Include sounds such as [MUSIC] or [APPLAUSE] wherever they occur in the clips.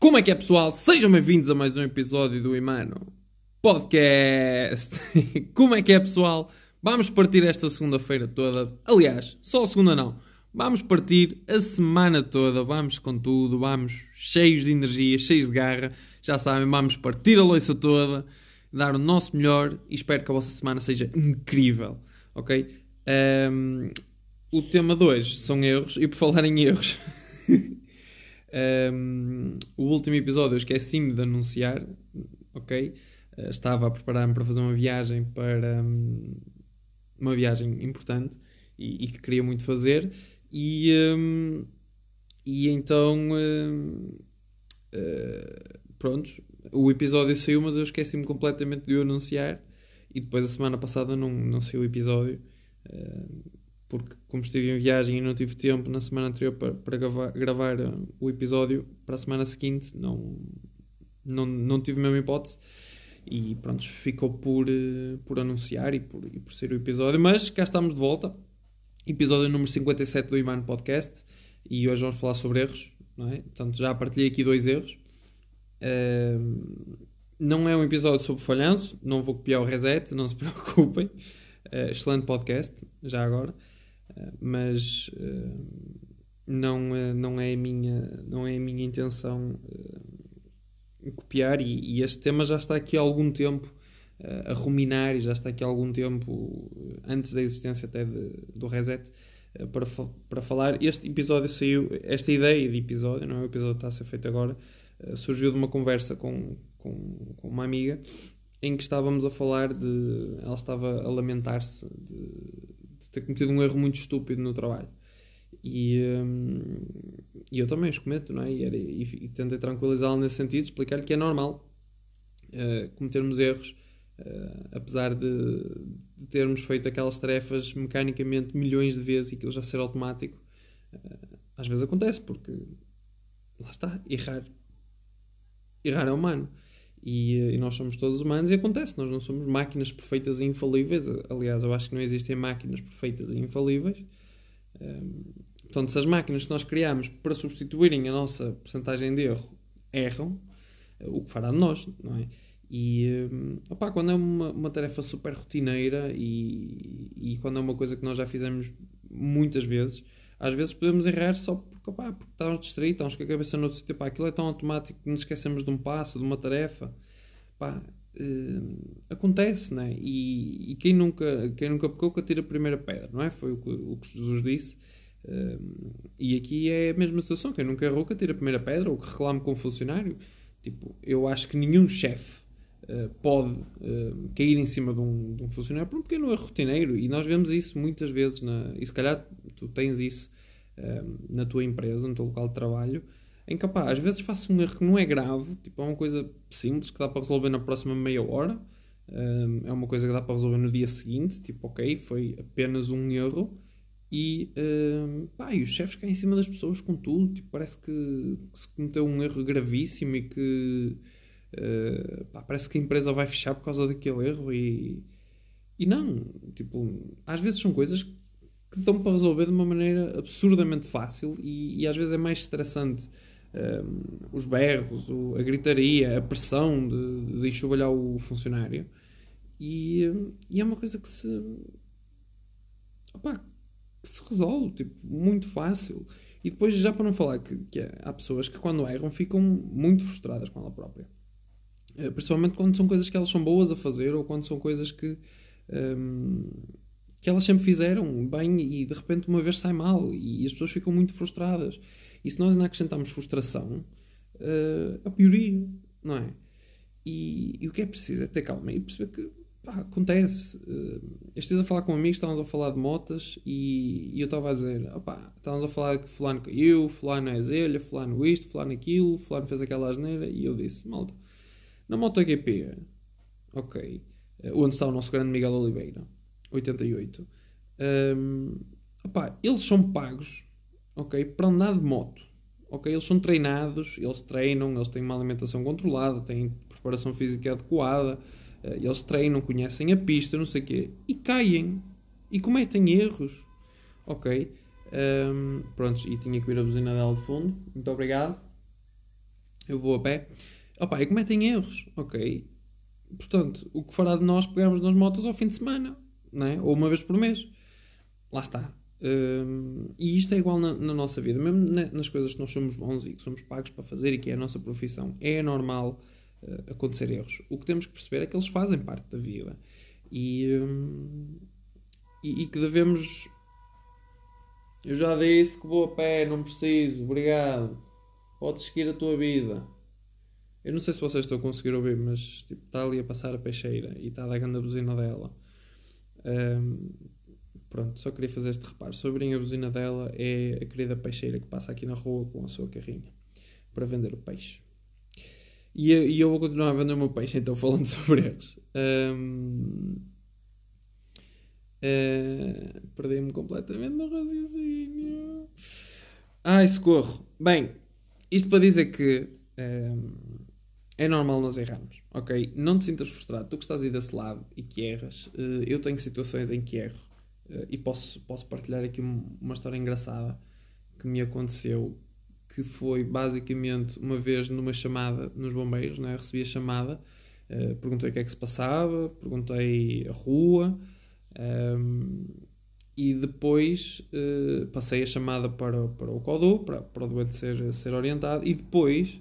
Como é que é, pessoal? Sejam bem-vindos a mais um episódio do Imano Podcast. [LAUGHS] Como é que é, pessoal? Vamos partir esta segunda-feira toda. Aliás, só a segunda não. Vamos partir a semana toda. Vamos com tudo. Vamos cheios de energia, cheios de garra. Já sabem, vamos partir a loiça toda, dar o nosso melhor e espero que a vossa semana seja incrível. Ok? Um, o tema de hoje são erros. E por falar em erros. [LAUGHS] Um, o último episódio eu esqueci-me de anunciar, ok? Uh, estava a preparar-me para fazer uma viagem para um, uma viagem importante e, e, que queria muito fazer e, um, e então uh, pronto, o episódio saiu, mas eu esqueci-me completamente de o anunciar e depois a semana passada não, não saiu o episódio. Uh, porque como estive em viagem e não tive tempo na semana anterior para, para gravar, gravar uh, o episódio para a semana seguinte, não, não, não tive a mesma hipótese e pronto, ficou por, uh, por anunciar e por, e por ser o episódio, mas cá estamos de volta, episódio número 57 do Iman Podcast e hoje vamos falar sobre erros, não é? Portanto, já partilhei aqui dois erros. Uh, não é um episódio sobre falhanço, não vou copiar o reset, não se [LAUGHS] preocupem. Uh, excelente podcast, já agora mas eh, não, eh, não, é a minha, não é a minha intenção eh, copiar e, e, este tema já está aqui há algum tempo a ruminar e já está aqui há algum tempo antes da existência até de, do reset para, para falar. Este episódio saiu, esta ideia de episódio, não é o episódio que está a ser feito agora, surgiu de uma conversa com, com, com uma amiga em que estávamos a falar de. Ela estava a lamentar-se de, ter cometido um erro muito estúpido no trabalho. E, um, e eu também os cometo, não é? E, era, e, e tentei tranquilizá-la nesse sentido, explicar-lhe que é normal uh, cometermos erros, uh, apesar de, de, termos feito aquelas tarefas mecanicamente milhões de vezes e aquilo já ser automático. Uh, às vezes acontece, porque lá está, errar. Errar é humano. E, e, nós somos todos humanos e acontece, nós não somos máquinas perfeitas e infalíveis. Aliás, eu acho que não existem máquinas perfeitas e infalíveis. Um, portanto, se as máquinas que nós criamos para substituírem a nossa porcentagem de erro erram, o que fará de nós, não é? E um, opa, quando é uma, uma tarefa super rotineira e, e quando é uma coisa que nós já fizemos muitas vezes, às vezes podemos errar só porque, porque estamos distraídos, estamos com a cabeça no sítio. Pá, aquilo é tão automático que nos esquecemos de um passo, de uma tarefa. Pá, uh, acontece, né? E, e quem nunca, quem nunca pecou que atira a primeira pedra, não é? Foi o que, o que Jesus disse. Uh, e aqui é a mesma situação. Quem nunca errou que atira a primeira pedra ou que reclame com o funcionário. Tipo, eu acho que nenhum chefe uh, pode uh, cair em cima de um, de um, funcionário por um pequeno erro rotineiro. E nós vemos isso muitas vezes. Na, e se calhar tu tens isso na tua empresa, no teu local de trabalho, em que, às vezes faço um erro que não é grave, tipo, é uma coisa simples que dá para resolver na próxima meia hora, ehm, é uma coisa que dá para resolver no dia seguinte, tipo, ok, foi apenas um erro, e, ehm, pá, e os chefes caem em cima das pessoas com tudo, tipo, parece que, que se cometeu um erro gravíssimo e que uh, pá, parece que a empresa vai fechar por causa daquele erro e, e não, tipo, às vezes são coisas que dão para resolver de uma maneira absurdamente fácil e, e às vezes é mais estressante um, os berros, o, a gritaria, a pressão de, de enxovalhar o funcionário. E, e, é uma coisa que se. Opa, que se resolve, tipo, muito fácil. E depois, já para não falar que, que há pessoas que quando erram ficam muito frustradas com ela própria. Eh, principalmente quando são coisas que elas são boas a fazer ou quando são coisas que. Um, que elas sempre fizeram bem e de repente uma vez sai mal e as pessoas ficam muito frustradas. E se nós ainda acrescentarmos frustração, uh, a pioria, não é? E, e, o que é preciso é ter calma e perceber que pá, acontece. Uh, a falar com amigos, estávamos a falar de motas e, e eu estava a dizer: opá, estávamos a falar que Fulano caiu, Fulano é zelha, Fulano isto, Fulano aquilo, Fulano fez aquela asneira. E eu disse: malta, na MotoGP, ok, uh, onde está o nosso grande Miguel Oliveira 88. Um, opá, eles são pagos, ok, para andar de moto. Ok, eles são treinados, eles treinam, eles têm uma alimentação controlada, têm preparação física adequada, uh, eles treinam, conhecem a pista, não sei o quê, e caem e cometem erros. Ok, um, e tinha que vir a buzina dela de fundo. Muito obrigado. eu vou a pé. Opa, e cometem erros, ok? Portanto, o que fará de nós pegarmos nas motos ao fim de semana, é? ou uma vez por mês? Lá está. Um, e isto é igual na, na nossa vida, mesmo na, nas coisas que nós somos bons e que somos pagos para fazer e que é a nossa profissão. É normal uh, acontecer erros. O que temos que perceber é que eles fazem parte da vida e, um, e, e que devemos. Eu já disse que vou a pé, não preciso, obrigado. Podes seguir a tua vida. Eu não sei se vocês estão a conseguir ouvir, mas tipo, está ali a passar a peixeira e está a dar a buzina dela. Um, pronto, só queria fazer este reparo. Sobre a buzina dela é a querida peixeira que passa aqui na rua com a sua carrinha para vender o peixe. E, e eu vou continuar a vender o meu peixe, então falando [LAUGHS] sobre eles. Um, uh, eh, Perdi-me completamente no raciocínio. Ai, socorro. Bem, isto para dizer que. Um, é normal nós errarmos, ok? Não te sintas frustrado. Tu que estás aí desse lado e que erras, eh, eu tenho situações em que erro eh, e posso, posso partilhar aqui uma história engraçada que me aconteceu, que foi basicamente uma vez numa chamada nos bombeiros, né? recebi a chamada, eh, perguntei o que é que se passava, perguntei a rua ehm, e depois passei a chamada para, para o CODU, para, para o doente ser, ser orientado e depois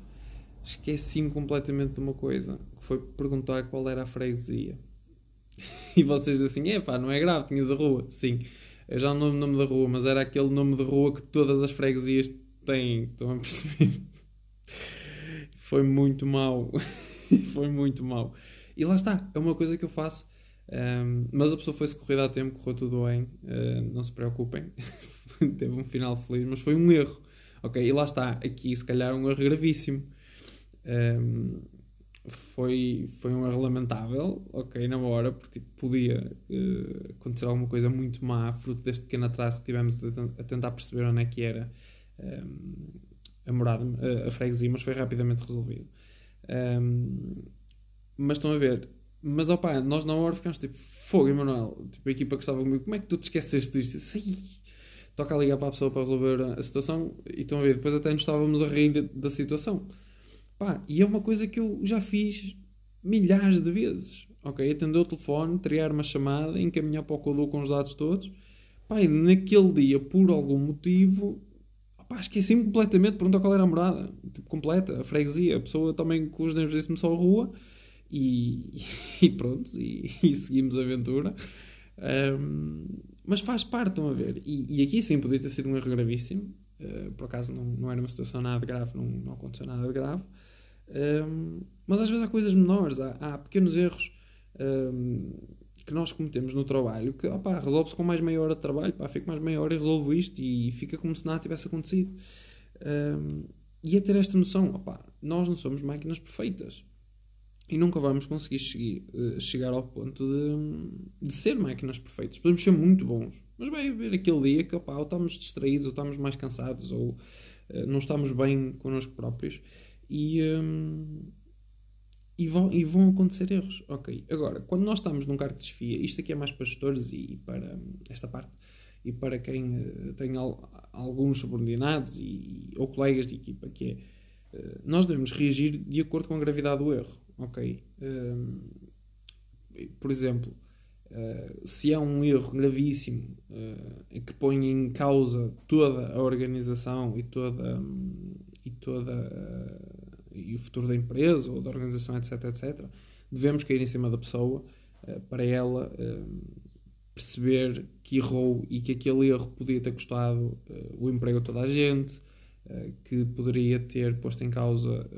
esqueci-me completamente de uma coisa, que foi perguntar qual era a freguesia. [LAUGHS] e vocês assim, é pá, não é grave, tinhas a rua. Sim, eu já não lembro o nome da rua, mas era aquele nome de rua que todas as freguesias têm, estão a perceber? [LAUGHS] foi muito mau. [LAUGHS] foi muito mau. E lá está, é uma coisa que eu faço. Um, mas a pessoa foi socorrida a tempo, correu tudo bem, uh, não se preocupem. Teve um final feliz, mas foi um erro. Ok, e lá está, aqui se calhar um erro gravíssimo. Um, foi, foi um lamentável, ok, na hora, porque tipo, podia uh, acontecer alguma coisa muito má, fruto deste pequeno atraso que tivemos a, tentar perceber onde é que era um, a morada, a, a, freguesia, mas foi rapidamente resolvido. Um, mas estão a ver, mas opa, nós na hora ficamos tipo, fogo, Emanuel, tipo, a equipa que estava comigo, como é que tu te esqueceste disto? Toca a ligar para a pessoa para resolver a situação e estão a ver, depois até nos estávamos a rir da situação. Pá, e é uma coisa que eu já fiz milhares de vezes. Ok, atender o telefone, triar uma chamada, encaminhar para o Codou com os dados todos. Pá, e naquele dia, por algum motivo, pá, esqueci-me completamente de perguntar qual era a morada. Tipo, completa, a freguesia. A pessoa também com os nervos disse-me só a rua. E, [LAUGHS] e pronto, e, e, seguimos a aventura. Um, mas faz parte, estão a ver. E, e, aqui sim podia ter sido um erro gravíssimo. Uh, por acaso não, não era uma situação nada grave, não, não aconteceu nada de grave. Um, mas às vezes há coisas menores, há, há pequenos erros um, que nós cometemos no trabalho que resolve-se com mais meia hora de trabalho, pá, fico mais meia hora e resolvo isto e fica como se nada tivesse acontecido. Um, e é ter esta noção, opá, nós não somos máquinas perfeitas e nunca vamos conseguir eh, chegar ao ponto de, de, ser máquinas perfeitas. Podemos ser muito bons, mas vai haver aquele dia que opá, ou estamos distraídos, ou estamos mais cansados, ou uh, não estamos bem connosco próprios e, um, e, vão, e vão acontecer erros. Ok, agora, quando nós estamos num cargo de desfia, isto aqui é mais para gestores e para hum, esta parte, e para quem uh, tem al, alguns subordinados e, ou colegas de equipa, que é, uh, nós devemos reagir de acordo com a gravidade do erro. Ok? Um, por exemplo, Uh, se é um erro gravíssimo uh, que põe em causa toda a organização e toda, um, e toda e o futuro da empresa ou da organização, etc, etc, devemos cair em cima da pessoa uh, para ela uh, perceber que errou e que aquele erro podia ter custado o emprego a toda a gente, que poderia ter posto em causa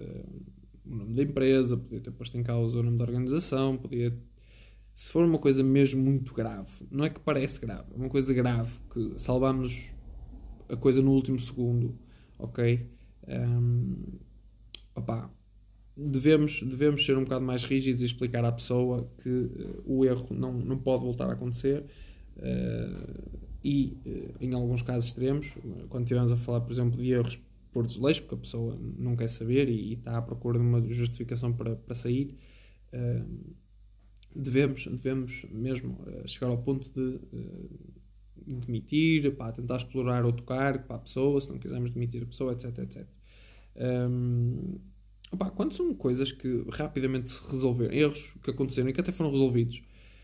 o nome da empresa, podia ter posto em causa o nome da organização, podia se for uma coisa mesmo muito grave, não é que parece grave, é uma coisa grave que salvamos a coisa no último segundo, ok? Um, opá, devemos, devemos ser um bocado mais rígidos e explicar à pessoa que uh, o erro não, não pode voltar a acontecer. Uh, e uh, em alguns casos extremos, quando estivermos a falar, por exemplo, de erros por desleixo, porque a pessoa não quer saber e, está à procura de uma justificação para, para sair, devemos, devemos mesmo chegar ao ponto de demitir, para tentar explorar outro cargo para a pessoa, se não quisermos demitir a pessoa, etc, etc. Um, Opa, quando são coisas que rapidamente se resolveram, erros que aconteceram e que até foram resolvidos,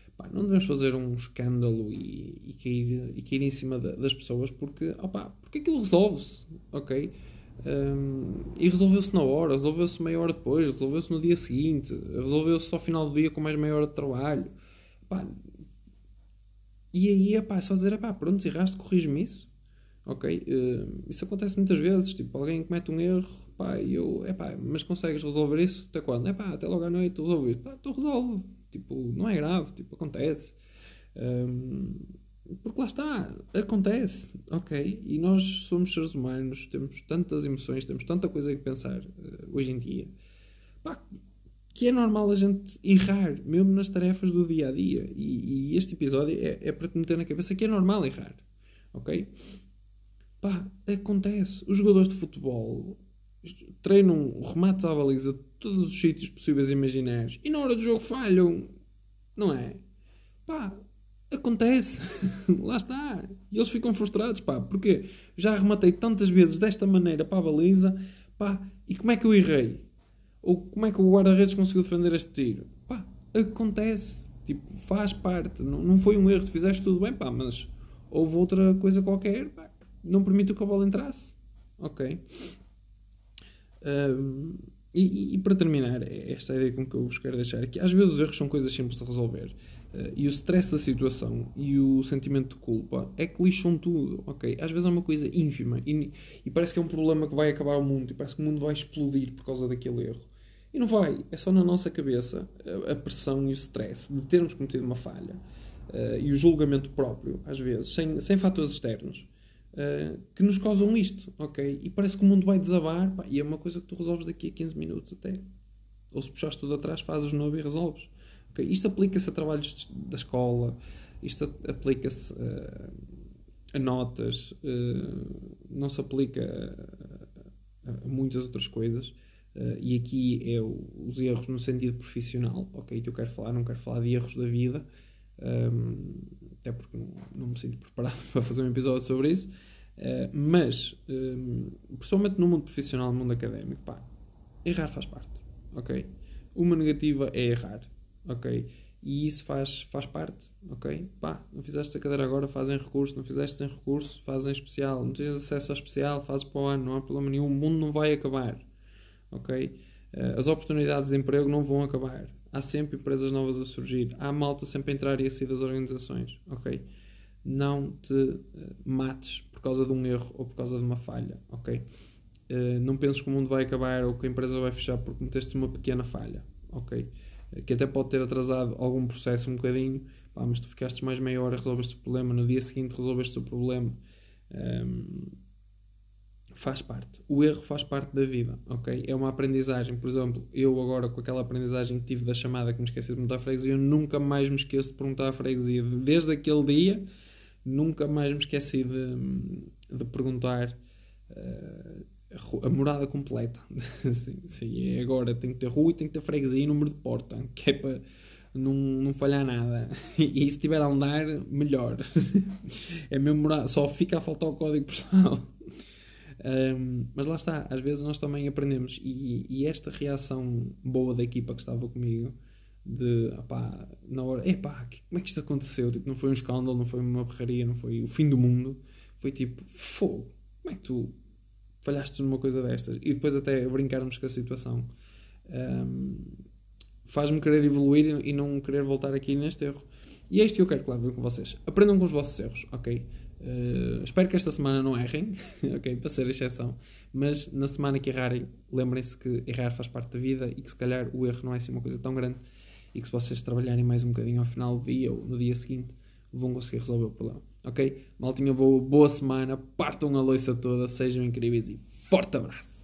opa, não devemos fazer um escândalo e, e, cair, e cair em cima das pessoas porque, opa, porque aquilo resolve-se, ok? Um, e resolveu-se na hora, resolveu-se meia hora depois, resolveu-se no dia seguinte, resolveu-se ao final do dia com mais meia hora de trabalho. E aí é só dizer: epá, pronto, erraste, corrige-me isso. Ok? Uh, isso acontece muitas vezes. Tipo, alguém comete um erro, pá, e eu, epá, mas consegues resolver isso até quando? Epá, até logo à noite resolvo isso. Pá, tu resolve. Tipo, não é grave, tipo, acontece. Um, porque lá está, acontece, ok? E nós somos seres humanos, temos tantas emoções, temos tanta coisa a pensar uh, hoje em dia. Pá, que é normal a gente errar, mesmo nas tarefas do dia a dia. E, e este episódio é, é, para te meter na cabeça que é normal errar, ok? Pá, acontece. Os jogadores de futebol treinam remates à baliza todos os sítios possíveis e imaginários e na hora do jogo falham, não é? Pá, Acontece, [LAUGHS] lá está. E eles ficam frustrados, pá, porque já arrematei tantas vezes desta maneira para a baliza, pá, e como é que eu errei? Ou como é que o guarda-redes conseguiu defender este tiro? Pá, acontece, tipo, faz parte, não, não foi um erro, tu fizeste tudo bem, pá, mas houve outra coisa qualquer, pá, não permitiu que a bola entrasse, ok? Um, e, e, para terminar, é esta ideia com que eu vos quero deixar aqui, às vezes os erros são coisas simples de resolver. Uh, e o stress da situação e o sentimento de culpa é que lixam tudo, ok? Às vezes é uma coisa ínfima e, e, parece que é um problema que vai acabar o mundo e parece que o mundo vai explodir por causa daquele erro. E não vai, é só na nossa cabeça a, a pressão e o stress de termos cometido uma falha uh, e o julgamento próprio, às vezes, sem, sem fatores externos, uh, que nos causam isto, ok? E parece que o mundo vai desabar pá, e é uma coisa que tu resolves daqui a 15 minutos até. Ou se puxares tudo atrás, fazes novo e resolves. Okay? Isto aplica-se a trabalhos da escola, isto aplica-se uh, a notas, uh, não se aplica a, a, muitas outras coisas. Uh, e aqui é o, os erros no sentido profissional, ok? Que eu quero falar, não quero falar de erros da vida, um, ehm, até porque não, não, me sinto preparado [LAUGHS] para fazer um episódio sobre isso. Uh, mas, um, ehm, principalmente no mundo profissional, no mundo académico, pá, errar faz parte, ok? Uma negativa é errar ok? E isso faz, faz parte, ok? Pá, não fizeste a cadeira agora, fazem recurso, não fizeste sem recurso, fazem especial, não tens acesso ao especial, fazes para o ano, não há problema nenhum, o mundo não vai acabar, ok? Eh, as oportunidades de emprego não vão acabar, há sempre empresas novas a surgir, há malta sempre a entrar e a sair das organizações, ok? Não te uh, mates por causa de um erro ou por causa de uma falha, ok? Uh, não penses que o mundo vai acabar ou que a empresa vai fechar porque meteste uma pequena falha, ok? que até pode ter atrasado algum processo um bocadinho, pá, mas tu ficaste mais meia hora, resolveste o problema, no dia seguinte resolveste o problema. Um, faz parte. O erro faz parte da vida, ok? É uma aprendizagem. Por exemplo, eu agora com aquela aprendizagem que tive da chamada que me esqueci de perguntar à freguesia, eu nunca mais me esqueço de perguntar à freguesia. Desde aquele dia, nunca mais me esqueci de, de perguntar. Uh, a morada completa. [LAUGHS] sim, sim, é agora tem que ter rua e tem que ter freguesia e número de porta, que é para não, não falhar nada. [LAUGHS] E se tiver a andar, melhor. [LAUGHS] é mesmo morada, só fica a faltar o código postal. Um, mas lá está, às vezes nós também aprendemos. E, e, esta reação boa da equipa que estava comigo, de opá, na hora, epá, como é que isto aconteceu? Tipo, não foi um escândalo, não foi uma berraria, não foi o fim do mundo. Foi tipo, fogo, como é que tu falhaste numa coisa destas e depois até brincarmos com a situação um, faz-me querer evoluir e não querer voltar aqui neste erro. E é isto que eu quero que com vocês. Aprendam com os vossos erros, ok? Uh, espero que esta semana não errem, [LAUGHS] ok? Para ser exceção. Mas na semana que errarem, lembrem-se que errar faz parte da vida e que se calhar o erro não é assim uma coisa tão grande e que se vocês trabalharem mais um bocadinho ao final do dia ou no dia seguinte, vão conseguir resolver o problema. Ok? Maltinha boa, boa semana, partam a loiça toda, sejam incríveis e forte abraço!